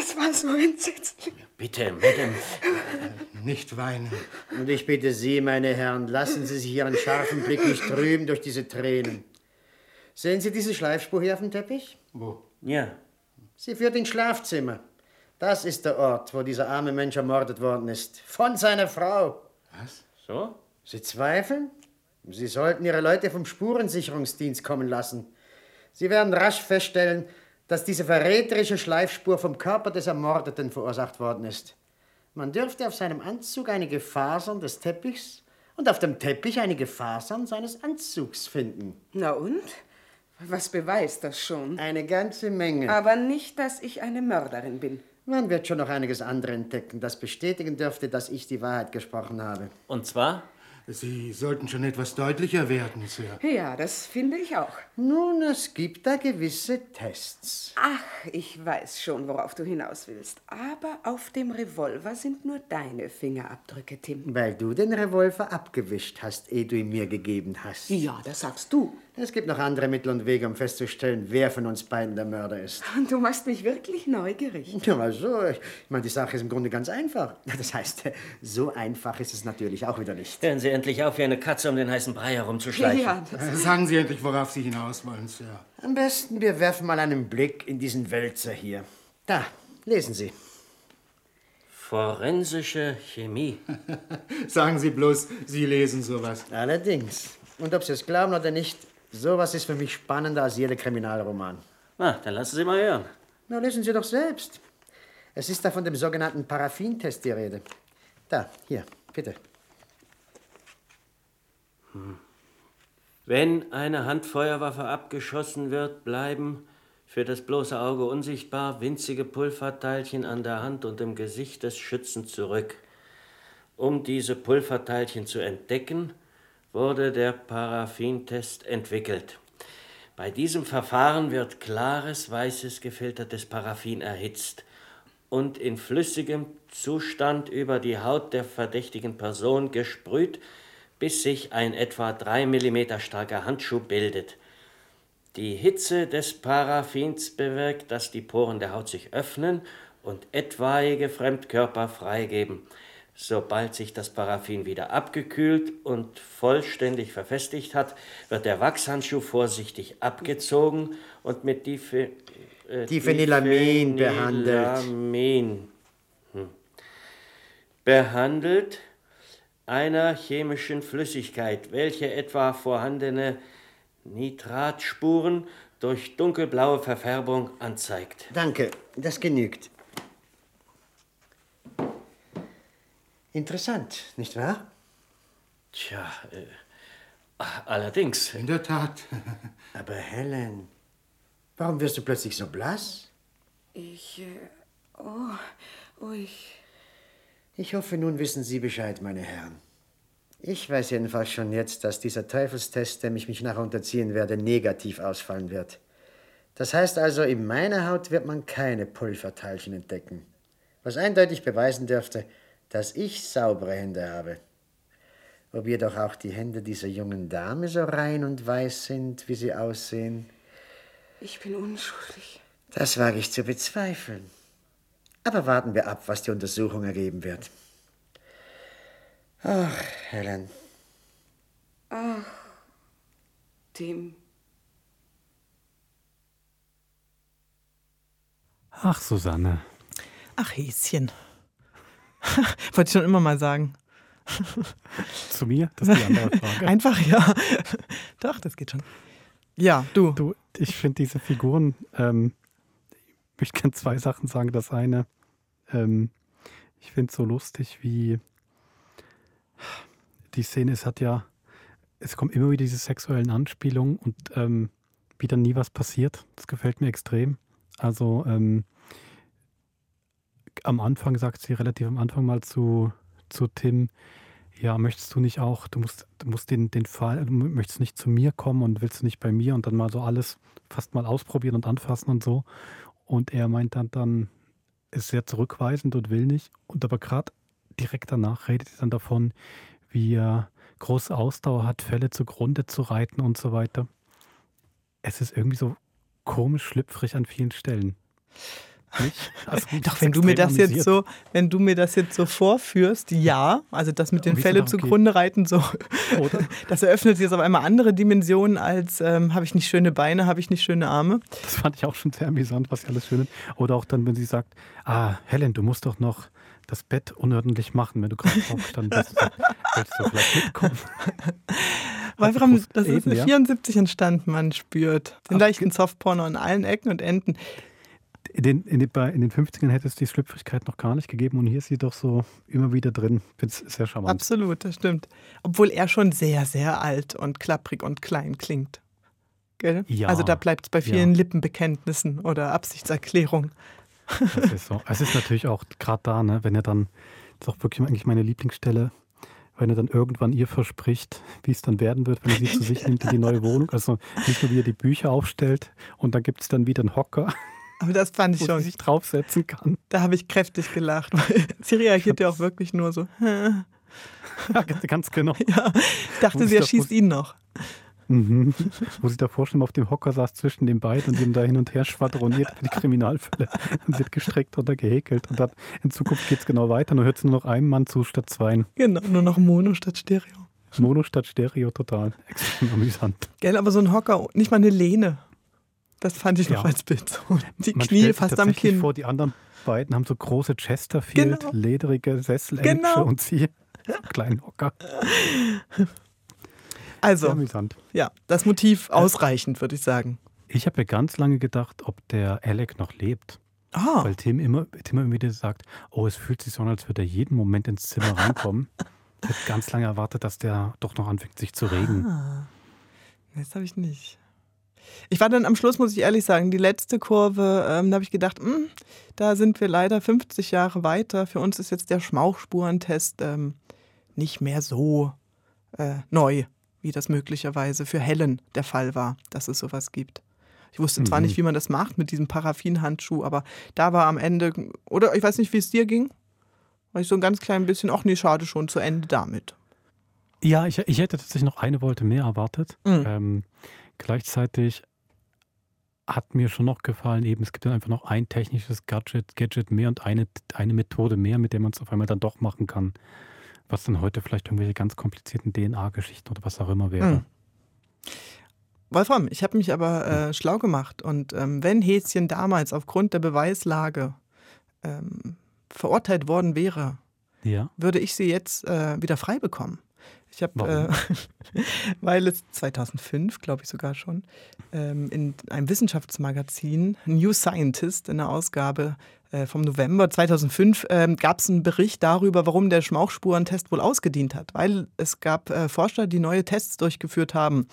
Es war so entsetzlich. Bitte, Madame. Nicht weinen. Und ich bitte Sie, meine Herren, lassen Sie sich Ihren scharfen Blick nicht trüben durch diese Tränen. Sehen Sie diese Schleifspur hier auf dem Teppich? Wo? Ja, Sie führt ins Schlafzimmer. Das ist der Ort, wo dieser arme Mensch ermordet worden ist. Von seiner Frau. Was? so? Sie zweifeln? Sie sollten Ihre Leute vom Spurensicherungsdienst kommen lassen. Sie werden rasch feststellen, dass diese verräterische Schleifspur vom Körper des Ermordeten verursacht worden ist. Man dürfte auf seinem Anzug einige Fasern des Teppichs und auf dem Teppich einige Fasern seines Anzugs finden. Na und? Was beweist das schon? Eine ganze Menge. Aber nicht, dass ich eine Mörderin bin. Man wird schon noch einiges andere entdecken, das bestätigen dürfte, dass ich die Wahrheit gesprochen habe. Und zwar? Sie sollten schon etwas deutlicher werden, Sir. Ja, das finde ich auch. Nun, es gibt da gewisse Tests. Ach, ich weiß schon, worauf du hinaus willst. Aber auf dem Revolver sind nur deine Fingerabdrücke, Tim. Weil du den Revolver abgewischt hast, ehe du ihn mir gegeben hast. Ja, das sagst du. Es gibt noch andere Mittel und Wege, um festzustellen, wer von uns beiden der Mörder ist. Und du machst mich wirklich neugierig. Ja, also, ich meine, die Sache ist im Grunde ganz einfach. Das heißt, so einfach ist es natürlich auch wieder nicht. Hören Sie endlich auf, wie eine Katze um den heißen Brei herumzuschleichen. Ja, das Sagen Sie endlich, worauf Sie hinaus wollen, Sir. Am besten, wir werfen mal einen Blick in diesen Wälzer hier. Da, lesen Sie. Forensische Chemie. Sagen Sie bloß, Sie lesen sowas. Allerdings. Und ob Sie es glauben oder nicht, sowas ist für mich spannender als jeder Kriminalroman. Na, dann lassen Sie mal hören. Na, lesen Sie doch selbst. Es ist da von dem sogenannten Paraffintest die Rede. Da, hier, bitte. Wenn eine Handfeuerwaffe abgeschossen wird, bleiben für das bloße Auge unsichtbar winzige Pulverteilchen an der Hand und im Gesicht des Schützen zurück. Um diese Pulverteilchen zu entdecken, wurde der Paraffintest entwickelt. Bei diesem Verfahren wird klares, weißes, gefiltertes Paraffin erhitzt und in flüssigem Zustand über die Haut der verdächtigen Person gesprüht, bis sich ein etwa 3 mm starker Handschuh bildet. Die Hitze des Paraffins bewirkt, dass die Poren der Haut sich öffnen und etwaige Fremdkörper freigeben. Sobald sich das Paraffin wieder abgekühlt und vollständig verfestigt hat, wird der Wachshandschuh vorsichtig abgezogen und mit Dife, äh, Diphenylamin behandelt. Diphenylamin, hm. behandelt einer chemischen Flüssigkeit, welche etwa vorhandene Nitratspuren durch dunkelblaue Verfärbung anzeigt. Danke, das genügt. Interessant, nicht wahr? Tja, äh, allerdings. In der Tat. Aber Helen, warum wirst du plötzlich so blass? Ich. Äh, oh, oh, ich. Ich hoffe, nun wissen Sie Bescheid, meine Herren. Ich weiß jedenfalls schon jetzt, dass dieser Teufelstest, dem ich mich nachher unterziehen werde, negativ ausfallen wird. Das heißt also, in meiner Haut wird man keine Pulverteilchen entdecken. Was eindeutig beweisen dürfte, dass ich saubere Hände habe. Ob jedoch auch die Hände dieser jungen Dame so rein und weiß sind, wie sie aussehen, Ich bin unschuldig. das wage ich zu bezweifeln. Aber warten wir ab, was die Untersuchung ergeben wird. Ach, Helen, Tim. Ach, Susanne. Ach, Häschen. Wollte ich schon immer mal sagen. Zu mir? Das ist die andere Frage. Einfach ja. Doch, das geht schon. Ja, du. Du, ich finde diese Figuren, ähm, ich möchte gerne zwei Sachen sagen. Das eine, ähm, ich finde es so lustig, wie die Szene, es hat ja, es kommen immer wieder diese sexuellen Anspielungen und ähm, wie dann nie was passiert. Das gefällt mir extrem. Also ähm, am Anfang sagt sie relativ am Anfang mal zu, zu Tim, ja, möchtest du nicht auch, du musst, du musst den, den Fall, du möchtest nicht zu mir kommen und willst nicht bei mir und dann mal so alles fast mal ausprobieren und anfassen und so. Und er meint dann, dann ist sehr zurückweisend und will nicht. Und aber gerade direkt danach redet er dann davon, wie er große Ausdauer hat, Fälle zugrunde zu reiten und so weiter. Es ist irgendwie so komisch schlüpfrig an vielen Stellen. Doch, wenn du mir das jetzt so, wenn du mir das jetzt so vorführst, ja, also das mit den Fälle zugrunde reiten, so, Oder? das eröffnet jetzt auf einmal andere Dimensionen als ähm, habe ich nicht schöne Beine, habe ich nicht schöne Arme. Das fand ich auch schon sehr amüsant, was sie alles schön Oder auch dann, wenn sie sagt, ah, Helen, du musst doch noch das Bett unordentlich machen, wenn du gerade aufgestanden bist. Willst du vielleicht mitkommen? Wolfram, das ist eine ja. 74 entstanden, man spürt den leichten Softporno an allen Ecken und Enden. In den, in, den, in den 50ern hätte es die Schlüpfrigkeit noch gar nicht gegeben und hier ist sie doch so immer wieder drin. Finde es sehr charmant. Absolut, das stimmt. Obwohl er schon sehr, sehr alt und klapprig und klein klingt. Gell? Ja, also da bleibt es bei ja. vielen Lippenbekenntnissen oder Absichtserklärungen. Das ist so. Es ist natürlich auch gerade da, ne, wenn er dann, das ist auch wirklich eigentlich meine Lieblingsstelle, wenn er dann irgendwann ihr verspricht, wie es dann werden wird, wenn er sie zu sich nimmt in die neue Wohnung. Also nicht nur, wie er die Bücher aufstellt und dann gibt es dann wieder einen Hocker, Aber das fand ich wo schon. sie sich draufsetzen kann. Da habe ich kräftig gelacht, sie reagiert ja auch wirklich nur so. Ja, ganz genau. Ja, ich dachte, sie erschießt ihn noch. Mhm. Wo sie davor schon auf dem Hocker saß zwischen den beiden und ihm da hin und her schwadroniert für die Kriminalfälle. Und sie wird gestreckt oder gehäkelt. Und dann in Zukunft geht es genau weiter. Nur hört es nur noch einem Mann zu statt zweien. Genau, nur noch Mono statt Stereo. Mono statt Stereo, total. Extrem amüsant. Gell, aber so ein Hocker, nicht mal eine Lehne. Das fand ich noch Ja. als Bild. So, die Man Knie fast am Kinn. vor, die anderen beiden haben so große Chesterfield, Genau. lederige Sessel Genau. und sie kleinen Hocker. Also, amüsant. ja, das Motiv ausreichend, würde ich sagen. Ich habe ja ganz lange gedacht, ob der Alec noch lebt. Ah, Weil Tim immer, Tim immer wieder sagt, oh, es fühlt sich so an, als würde er jeden Moment ins Zimmer reinkommen. Ich habe ganz lange erwartet, dass der doch noch anfängt, sich zu regen. ah. das habe ich nicht. Ich war dann am Schluss, muss ich ehrlich sagen, die letzte Kurve, ähm, da habe ich gedacht, hm, da sind wir leider 50 Jahre weiter. Für uns ist jetzt der Schmauchspurentest ähm, nicht mehr so äh, neu, wie das möglicherweise für Helen der Fall war, dass es sowas gibt. Ich wusste zwar Mhm. nicht, wie man das macht mit diesem Paraffinhandschuh, aber da war am Ende, oder ich weiß nicht, wie es dir ging, war ich so ein ganz klein bisschen, ach nee, schade schon, zu Ende damit. Ja, ich, ich hätte tatsächlich noch eine Wolte mehr erwartet. Mhm. Ähm, gleichzeitig hat mir schon noch gefallen, eben es gibt dann einfach noch ein technisches Gadget, Gadget mehr und eine, eine Methode mehr, mit der man es auf einmal dann doch machen kann. Was dann heute vielleicht irgendwelche ganz komplizierten DNA-Geschichten oder was auch immer wäre. Mhm. Wolfram, ich habe mich aber äh, schlau gemacht und ähm, wenn Häschen damals aufgrund der Beweislage ähm, verurteilt worden wäre, Ja. würde ich sie jetzt äh, wieder frei bekommen. Ich habe, äh, weil es 2005, glaube ich sogar schon, ähm, in einem Wissenschaftsmagazin New Scientist in der Ausgabe äh, vom November 2005 ähm, gab es einen Bericht darüber, warum der Schmauchspurentest wohl ausgedient hat. Weil es gab äh, Forscher, die neue Tests durchgeführt haben.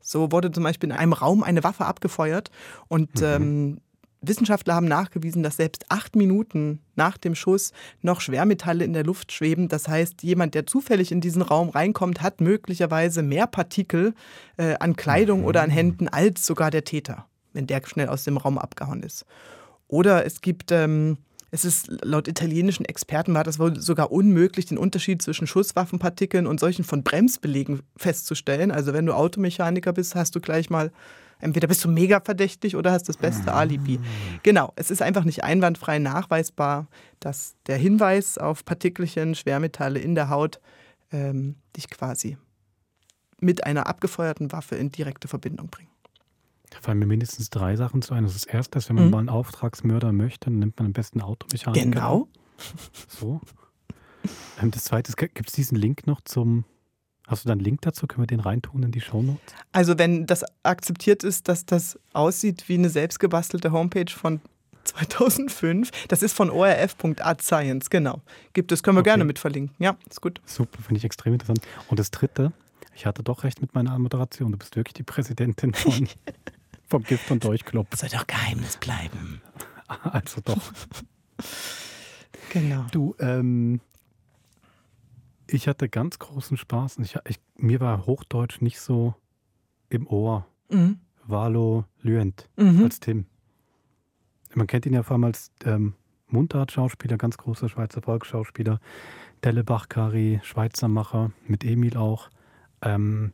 So wurde zum Beispiel in einem Raum eine Waffe abgefeuert und ähm, Wissenschaftler haben nachgewiesen, dass selbst acht Minuten nach dem Schuss noch Schwermetalle in der Luft schweben. Das heißt, jemand, der zufällig in diesen Raum reinkommt, hat möglicherweise mehr Partikel äh, an Kleidung oder an Händen als sogar der Täter, wenn der schnell aus dem Raum abgehauen ist. Oder es gibt, ähm, es ist laut italienischen Experten war das wohl sogar unmöglich, den Unterschied zwischen Schusswaffenpartikeln und solchen von Bremsbelegen festzustellen. Also wenn du Automechaniker bist, hast du gleich mal entweder bist du mega verdächtig oder hast das beste Alibi. Genau, es ist einfach nicht einwandfrei nachweisbar, dass der Hinweis auf Partikelchen, Schwermetalle in der Haut ähm, dich quasi mit einer abgefeuerten Waffe in direkte Verbindung bringen. Da fallen mir mindestens drei Sachen zu ein. Das ist ist, wenn man Mhm. mal einen Auftragsmörder möchte, dann nimmt man am besten Automechaniker. Genau. So. Ähm, das Zweite, gibt es diesen Link noch zum. Hast du da einen Link dazu? Können wir den reintun in die Shownotes? Also wenn das akzeptiert ist, dass das aussieht wie eine selbstgebastelte Homepage von 2005, das ist von orf.artscience, genau. Gibt es, können wir Okay. gerne mit verlinken. Ja, ist gut. Super, finde ich extrem interessant. Und das Dritte, ich hatte doch recht mit meiner Moderation. Du bist wirklich die Präsidentin von, vom Gift- und Dolchclub. Soll doch Geheimnis bleiben. Also doch. Genau. Du, ähm, ich hatte ganz großen Spaß. Und ich, ich, mir war Hochdeutsch nicht so im Ohr. Mhm. Valo Lyent Mhm. als Tim. Man kennt ihn ja vor allem als ähm, Mundart-Schauspieler, ganz großer Schweizer Volksschauspieler. Dellebach-Kari, Schweizer Macher, mit Emil auch. Ähm,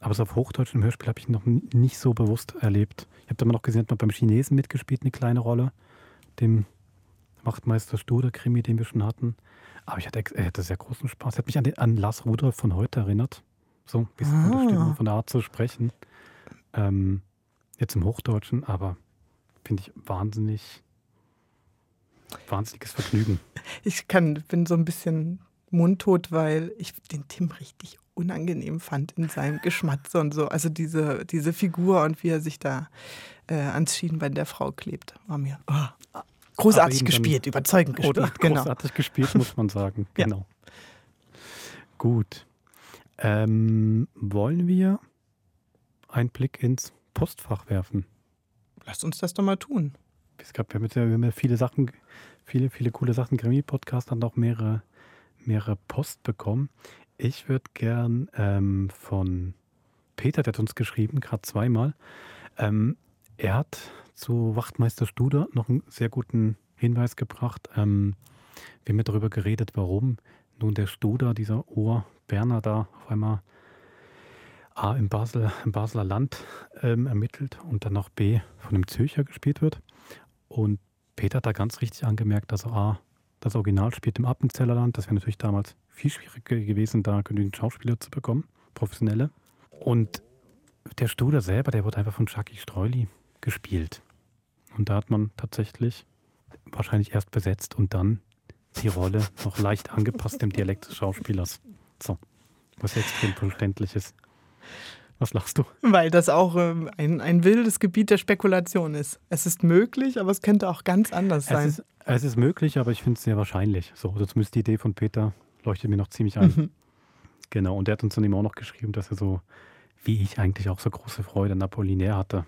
aber so auf Hochdeutsch im Hörspiel habe ich ihn noch nicht so bewusst erlebt. Ich habe da mal noch gesehen, hat man beim Chinesen mitgespielt, eine kleine Rolle. Dem Wachtmeister Studer-Krimi, den wir schon hatten. Aber ich hatte, er hatte sehr großen Spaß. Er hat mich an, den, an Lars Rudolph von heute erinnert. So ein bisschen von der Ah. Stimme, von der Art zu sprechen. Ähm, jetzt im Hochdeutschen, aber finde ich wahnsinnig, wahnsinniges Vergnügen. Ich kann, bin so ein bisschen mundtot, weil ich den Tim richtig unangenehm fand in seinem Geschmatze und so. Also diese, diese Figur und wie er sich da äh, ans Schienbein der Frau klebt, war mir oh, großartig gespielt, überzeugend gespielt. Oder? genau. Großartig gespielt, muss man sagen. Ja. Genau. Gut. Ähm, wollen wir einen Blick ins Postfach werfen? Lasst uns das doch mal tun. Es gab ja, wir haben ja viele Sachen, viele, viele coole Sachen. Krimi-Podcast hat auch mehrere, mehrere Post bekommen. Ich würde gern ähm, von Peter, der hat uns geschrieben, gerade zweimal. Ähm, er hat zu Wachtmeister Studer noch einen sehr guten Hinweis gebracht. Ähm, wir haben ja darüber geredet, warum nun der Studer, dieser Ohr-Berner da auf einmal A im, Basel, im Basler Land ähm, ermittelt und dann noch B von einem Zürcher gespielt wird. Und Peter hat da ganz richtig angemerkt, dass A das Original spielt im Appenzellerland. Das wäre natürlich damals viel schwieriger gewesen, da genügend Schauspieler zu bekommen, professionelle. Und der Studer selber, der wurde einfach von Chucky Streuli gespielt. Und da hat man tatsächlich wahrscheinlich erst besetzt und dann die Rolle noch leicht angepasst dem Dialekt des Schauspielers. So, was extrem verständlich ist. Was lachst du? Weil das auch ähm, ein, ein wildes Gebiet der Spekulation ist. Es ist möglich, aber es könnte auch ganz anders sein. Es ist, es ist möglich, aber ich finde es sehr wahrscheinlich. So, also zumindest die Idee von Peter leuchtet mir noch ziemlich ein. Mhm. Genau, und der hat uns dann eben auch noch geschrieben, dass er so, wie ich eigentlich auch so große Freude an Apollinaire hatte,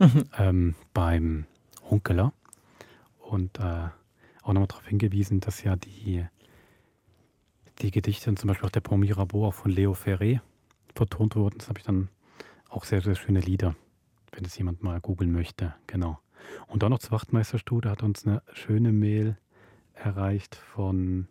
Mhm. ähm, beim Hunkeler. Und äh, auch nochmal darauf hingewiesen, dass ja die, die Gedichte und zum Beispiel auch der Pont Mirabeau auch von Leo Ferré vertont wurden. Das habe ich dann auch sehr, sehr schöne Lieder, wenn es jemand mal googeln möchte. Genau. Und dann noch zur Wachtmeisterstudie hat uns eine schöne Mail erreicht von,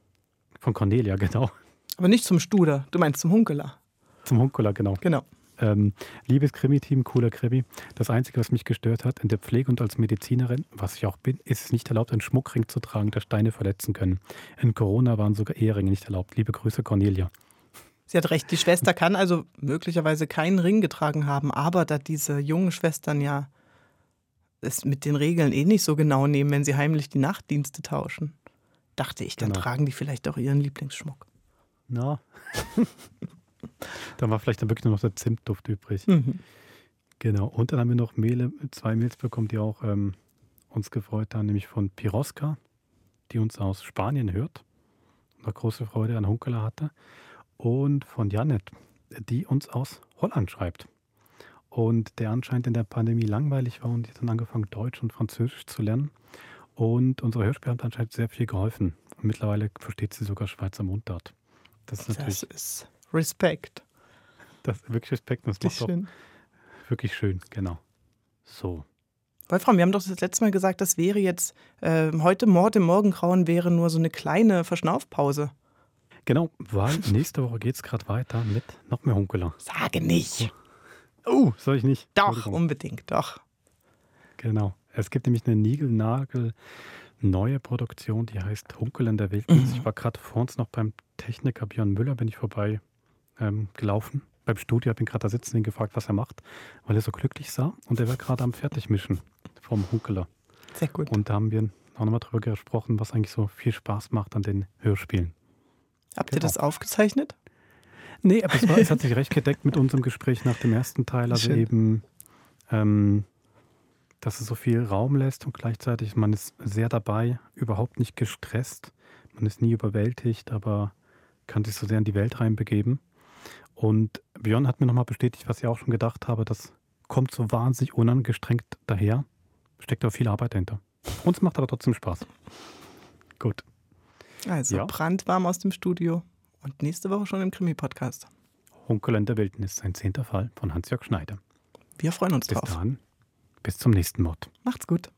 von Cornelia, genau. Aber nicht zum Studer, du meinst zum Hunkeler. Zum Hunkeler, genau. Genau. Ähm, liebes Krimi-Team, cooler Krimi. Das Einzige, was mich gestört hat, in der Pflege und als Medizinerin, was ich auch bin, ist es nicht erlaubt, einen Schmuckring zu tragen, der Steine verletzen können. In Corona waren sogar Eheringe nicht erlaubt. Liebe Grüße, Cornelia. Sie hat recht, die Schwester kann also möglicherweise keinen Ring getragen haben, aber da diese jungen Schwestern ja es mit den Regeln eh nicht so genau nehmen, wenn sie heimlich die Nachtdienste tauschen, dachte ich, dann Genau. tragen die vielleicht auch ihren Lieblingsschmuck. Na. da war vielleicht dann wirklich nur noch der Zimtduft übrig. Mhm. Genau. Und dann haben wir noch Maile, zwei Mails bekommen, die auch ähm, uns gefreut haben, nämlich von Piroska, die uns aus Spanien hört und auch große Freude an Hunkeler hatte. Und von Janet, die uns aus Holland schreibt. Und der anscheinend in der Pandemie langweilig war und die hat dann angefangen, Deutsch und Französisch zu lernen. Und unsere Hörspiele haben anscheinend sehr viel geholfen. Und mittlerweile versteht sie sogar Schweizer Mundart. Das ist natürlich Das ist Respekt. das ist wirklich Respekt. Das auch schön. wirklich schön, genau. So. Wolfram, wir haben doch das letzte Mal gesagt, das wäre jetzt ähm, heute Mord im Morgengrauen wäre nur so eine kleine Verschnaufpause. Genau, weil nächste Woche geht es gerade weiter mit noch mehr Hunkeler. Sage nicht. Oh, soll ich nicht? Doch, unbedingt, doch. Genau. Es gibt nämlich eine Nigelnagel neue Produktion, die heißt Hunkel in der Wildnis. Mhm. Ich war gerade vor uns noch beim Techniker Björn Müller, bin ich vorbei ähm, gelaufen. Beim Studio habe ihn gerade da sitzen, ihn gefragt, was er macht, weil er so glücklich sah. Und er war gerade am Fertigmischen vom Hunkeler. Sehr gut. Und da haben wir auch nochmal drüber gesprochen, was eigentlich so viel Spaß macht an den Hörspielen. Habt ihr genau. das aufgezeichnet? Nee, aber es, war, es hat sich recht gedeckt mit unserem Gespräch nach dem ersten Teil. Also Schön. eben, ähm, dass es so viel Raum lässt und gleichzeitig man ist sehr dabei, überhaupt nicht gestresst. Man ist nie überwältigt, aber kann sich so sehr in die Welt reinbegeben. Und Björn hat mir nochmal bestätigt, was ich auch schon gedacht habe, das kommt so wahnsinnig unangestrengt daher. Steckt aber viel Arbeit dahinter. Uns macht aber trotzdem Spaß. Gut. Also Ja. brandwarm aus dem Studio und nächste Woche schon im Krimi-Podcast. Hunkel in der Wildnis, ein zehnter Fall von Hans-Jörg Schneider. Wir freuen uns Bis drauf. dahin, bis zum nächsten Mord. Macht's gut.